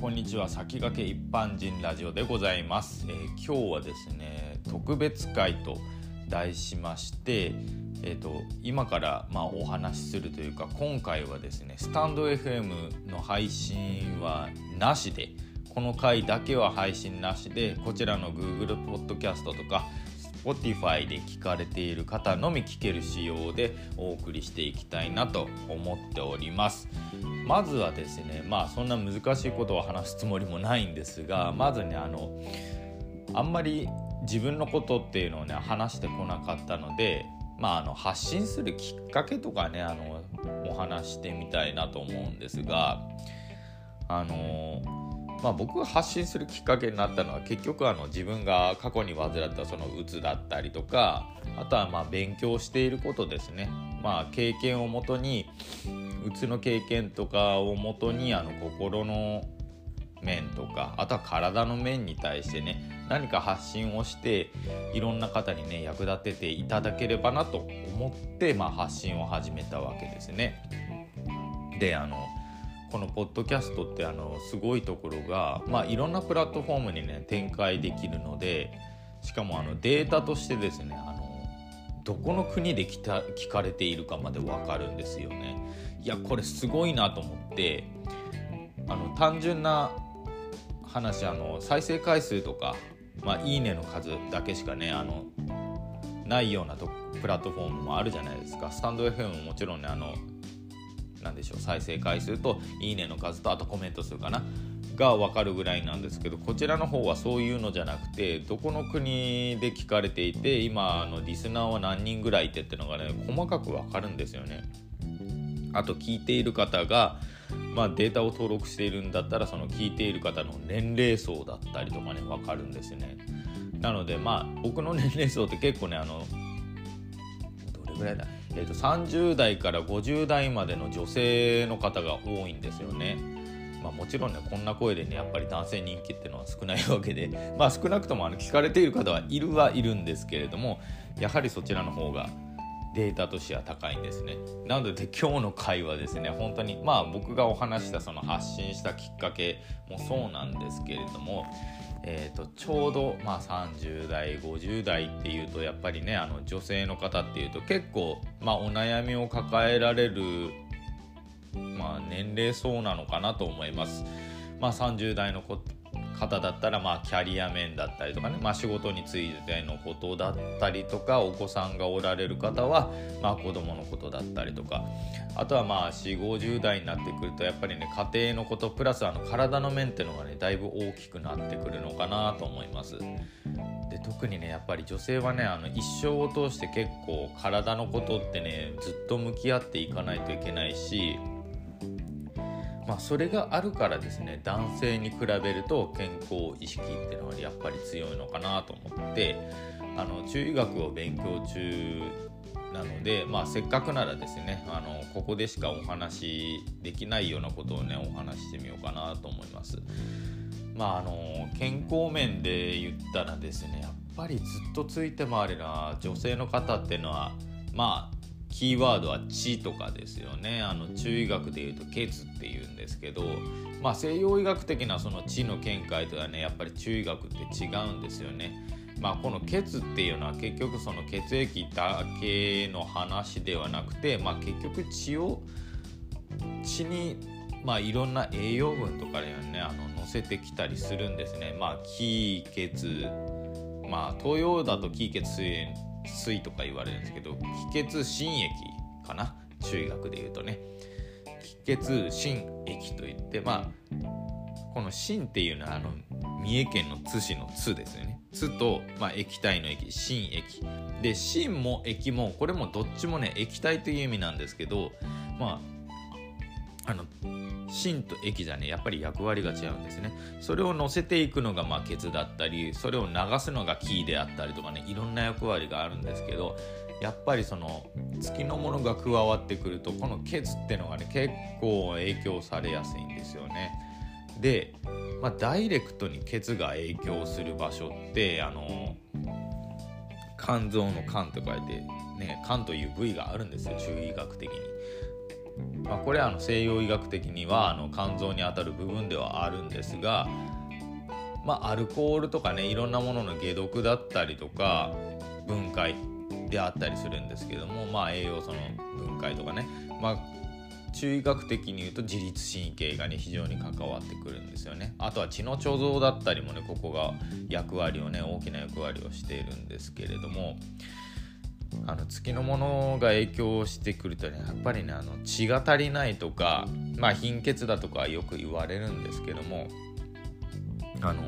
こんにちは。先駆け一般人ラジオでございます、えー、今日はですね特別会と題しまして、えーと、今からまあお話しするというか今回はですねスタンド FM の配信はなしでこの回だけは配信なしでこちらの Google Podcast とか Spotify で聞かれている方のみ聞ける仕様でお送りしていきたいなと思っております。まずはですねまあそんな難しいことを話すつもりもないんですがまずねあのあんまり自分のことっていうのをね話してこなかったのでまあ、あの発信するきっかけとかねあのお話してみたいなと思うんですがあのまあ、僕が発信するきっかけになったのは結局あの自分が過去に患ったそのうつだったりとかあとはまあ勉強していることですね、まあ、経験をもとにうつの経験とかをもとにあの心の面とかあとは体の面に対してね何か発信をしていろんな方にね役立てていただければなと思って、まあ、発信を始めたわけですね。であのこのポッドキャストってあのすごいところが、まあ、いろんなプラットフォームにね展開できるのでしかもあのデータとしてですねあのどこの国で聞た聞かれているかまで分かるんですよね。いやこれすごいなと思ってあの単純な話あの再生回数とか、まあ、いいねの数だけしかねあのないようなとプラットフォームもあるじゃないですかスタンド FM ももちろんねあのなんでしょう再生回数といいねの数とあとコメント数かなが分かるぐらいなんですけどこちらの方はそういうのじゃなくてどこの国で聞かれていて今のリスナーは何人ぐらいいてってのがね細かく分かるんですよね。あと聞いている方が、まあ、データを登録しているんだったらその聞いている方の年齢層だったりとかね分かるんですね。なのでまあ僕の年齢層って結構ねあのどれぐらいだ？えーと、30代から50代までの女性の方が多いんですよね。まあ、もちろんねこんな声でねやっぱり男性人気っていうのは少ないわけで、まあ、少なくともあの聞かれている方はいるはいるんですけれどもやはりそちらの方がデータとしては高いんですね。なので今日の回はですね本当にまあ僕がお話したその発信したきっかけもそうなんですけれどもえーと、ちょうど、まあ、30代50代っていうとやっぱりねあの女性の方っていうと結構、まあ、お悩みを抱えられる、まあ、年齢層なのかなと思います。まあ、30代の方だったら、まあ、キャリア面だったりとかね、まあ、仕事についてのことだったりとかお子さんがおられる方は、まあ、子供のことだったりとかあとはまあ4 5 0代になってくるとやっぱりね家庭のことプラスあの体の面っていうのがねだいぶ大きくなってくるのかなと思います。で特にねやっぱり女性はねあの一生を通して結構体のことってねずっと向き合っていかないといけないしまあ、それがあるからですね男性に比べると健康意識っていうのはやっぱり強いのかなと思ってあの中医学を勉強中なので、まあ、せっかくならですねあのここでしかお話できないようなことをねお話ししてみようかなと思います。まあ、あの健康面で言ったらですねやっぱりずっとついて回るな女性の方っていうのはまあキーワードは血とかですよねあの中医学でいうと血っていうんですけど、まあ、西洋医学的なその血の見解とはねやっぱり中医学って違うんですよね。まあ、この血っていうのは結局その血液だけの話ではなくて、まあ、結局血を血にまあいろんな栄養分とかでねあの乗せてきたりするんですね。まあ気血まあ東洋だと気血水水とか言われるんですけど気血心液かな？中医学で言うとね。気血心液といってまあこの心っていうのはあの三重県の津市の津ですよね。津と、まあ、液体の液心液。で心も液もこれもどっちもね液体という意味なんですけどまああの芯と液じゃねやっぱり役割が違うんですね。それを乗せていくのがまあケツだったりそれを流すのがキーであったりとかねいろんな役割があるんですけどやっぱりその月のものが加わってくるとこのケツってのがね結構影響されやすいんですよね。で、まあ、ダイレクトにケツが影響する場所ってあの肝臓の肝と書いてね肝という部位があるんですよ中医学的に。まあ、これはあの西洋医学的にはあの肝臓にあたる部分ではあるんですが、まあ、アルコールとかねいろんなものの解毒だったりとか分解であったりするんですけども、まあ、栄養素の分解とかね、まあ、中医学的に言うと自律神経がね非常に関わってくるんですよね。あとは血の貯蔵だったりもねここが役割をね大きな役割をしているんですけれどもあの月のものが影響してくるとねやっぱりねあの血が足りないとかまあ貧血だとかよく言われるんですけどもあの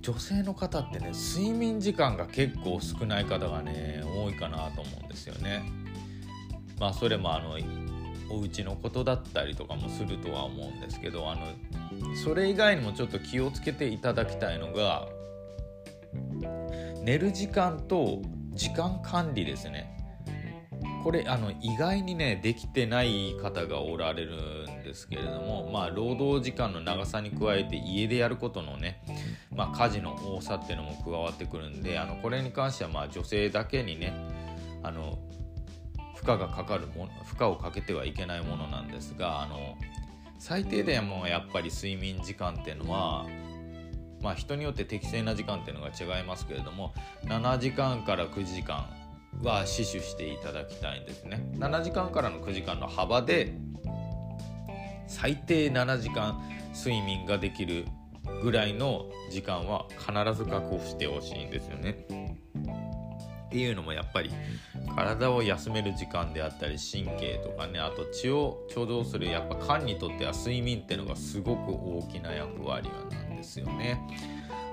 女性の方ってね睡眠時間が結構少ない方がね多いかなと思うんですよね。まあそれもあのお家のことだったりとかもするとは思うんですけどあのそれ以外にもちょっと気をつけていただきたいのが寝る時間と時間管理ですね。これあの意外にねできてない方がおられるんですけれどもまあ労働時間の長さに加えて家でやることのね、まあ、家事の多さっていうのも加わってくるんであのこれに関してはまあ女性だけにねあの負荷がかかるも負荷をかけてはいけないものなんですがあの最低限もやっぱり睡眠時間っていうのはまあ人によって適正な時間っていうのが違いますけれども7時間から9時間は死守していただきたいんですね7時間からの9時間の幅で最低7時間睡眠ができるぐらいの時間は必ず確保してほしいんですよね。っていうのもやっぱり体を休める時間であったり神経とかねあと血を貯蔵するやっぱ肝にとっては睡眠っていうのがすごく大きな役割なんですよね。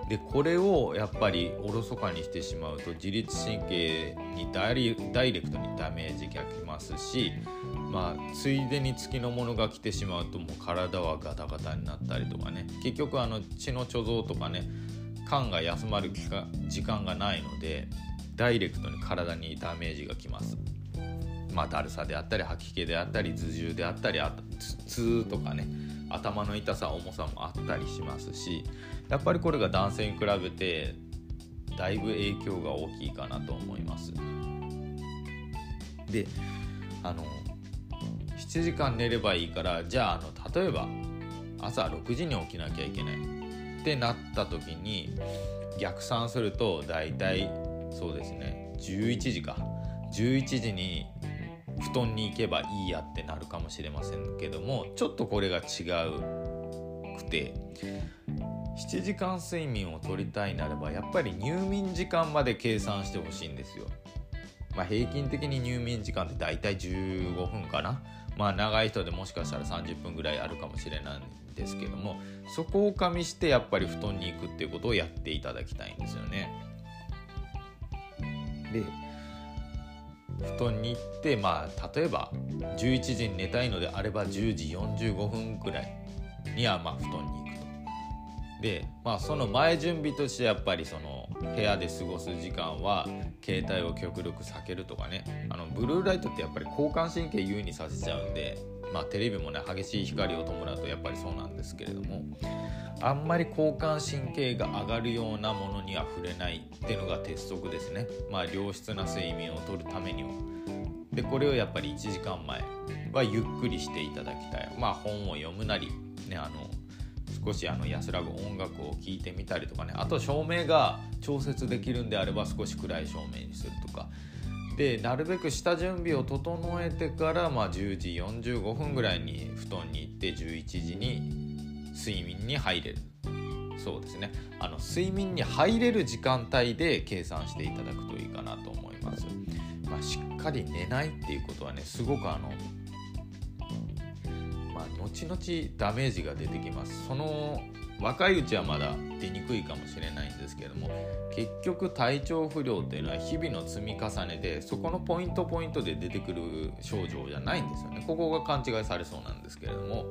でこれをやっぱりおろそかにしてしまうと自律神経にダイレクトにダメージがきますしまあついでに月のものが来てしまうともう体はガタガタになったりとかね結局あの血の貯蔵とかね肝が休まる時間がないのでダイレクトに体にダメージがきます。まあ、だるさであったり吐き気であったり頭痛であったり頭痛とかね頭の痛さ重さもあったりしますしやっぱりこれが男性に比べてだいぶ影響が大きいかなと思います。であの7時間寝ればいいからじゃああの例えば朝6時に起きなきゃいけないってなった時に逆算すると大体そうですね11時か11時に布団に行けばいいやってなるかもしれませんけどもちょっとこれが違うくて7時間睡眠をとりたいならばやっぱり入眠時間まで計算してほしいんですよ。まあ、平均的に入眠時間って大体15分かな。まあ長い人でもしかしたら30分ぐらいあるかもしれないんですけどもそこを加味してやっぱり布団に行くっていうことをやっていただきたいんですよね。で布団に行ってまあ例えば11時に寝たいのであれば10時45分くらいにはまあ布団に行くと。でまあその前準備としてやっぱりその部屋で過ごす時間は携帯を極力避けるとかねあのブルーライトってやっぱり交感神経優位にさせちゃうんでまあテレビもね激しい光を伴うとやっぱりそうなんですけれどもあんまり交感神経が上がるようなものには触れないっていうのが鉄則ですね。まあ良質な睡眠をとるためには。でこれをやっぱり1時間前はゆっくりしていただきたい。まあ本を読むなり、ね、あの少しあの安らぐ音楽を聴いてみたりとかねあと照明が調節できるんであれば少し暗い照明にするとかでなるべく下準備を整えてから、まあ、10時45分ぐらいに布団に行って11時に睡眠に入れる。そうですね。あの睡眠に入れる時間帯で計算していただくといいかなと思います、まあ、しっかり寝ないっていうことはねすごくあのまあ後々ダメージが出てきます。その若いうちはまだ出にくいかもしれないんですけれども結局体調不良っていうのは日々の積み重ねでそこのポイントポイントで出てくる症状じゃないんですよね。ここが勘違いされそうなんですけれども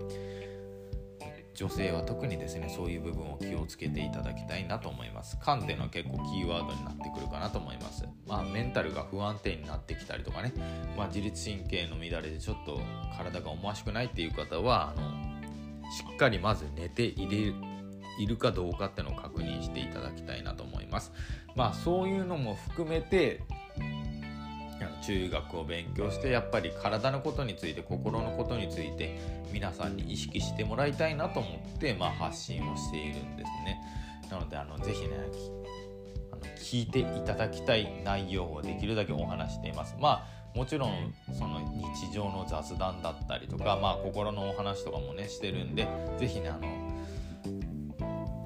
女性は特にですねそういう部分を気をつけていただきたいなと思います。肝っていうのは結構キーワードになってくるかなと思います。まあメンタルが不安定になってきたりとかね、まあ、自律神経の乱れでちょっと体が思わしくないっていう方はあのしっかりまず寝ていれいるかどうかっていうのを確認していただきたいなと思いますまあそういうのも含めて中学を勉強してやっぱり体のことについて心のことについて皆さんに意識してもらいたいなと思って、まあ、発信をしているんですね。なのであのぜひねあの聞いていただきたい内容をできるだけお話しています。まあもちろんその日常の雑談だったりとか、まあ、心のお話とかもねしてるんで是非ねあの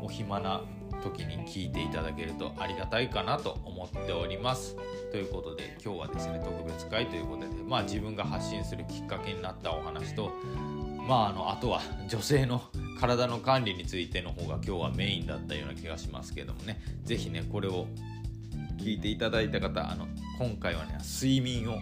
お暇な時に聞いていただけるとありがたいかなと思っております。ということで今日はですね特別会ということで、まあ、自分が発信するきっかけになったお話と、まあ、あのあとは 女性の体の管理についての方が今日はメインだったような気がしますけどもね是非ねこれを聞いていただいた方あの今回はね睡眠を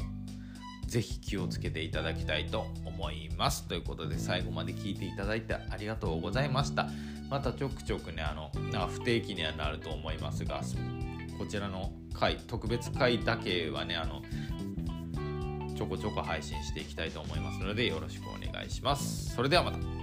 ぜひ気をつけていただきたいと思います。ということで最後まで聞いていただいてありがとうございました。またちょくちょくねあの不定期にはなると思いますがこちらの回特別回だけはねあのちょこちょこ配信していきたいと思いますのでよろしくお願いします。それではまた。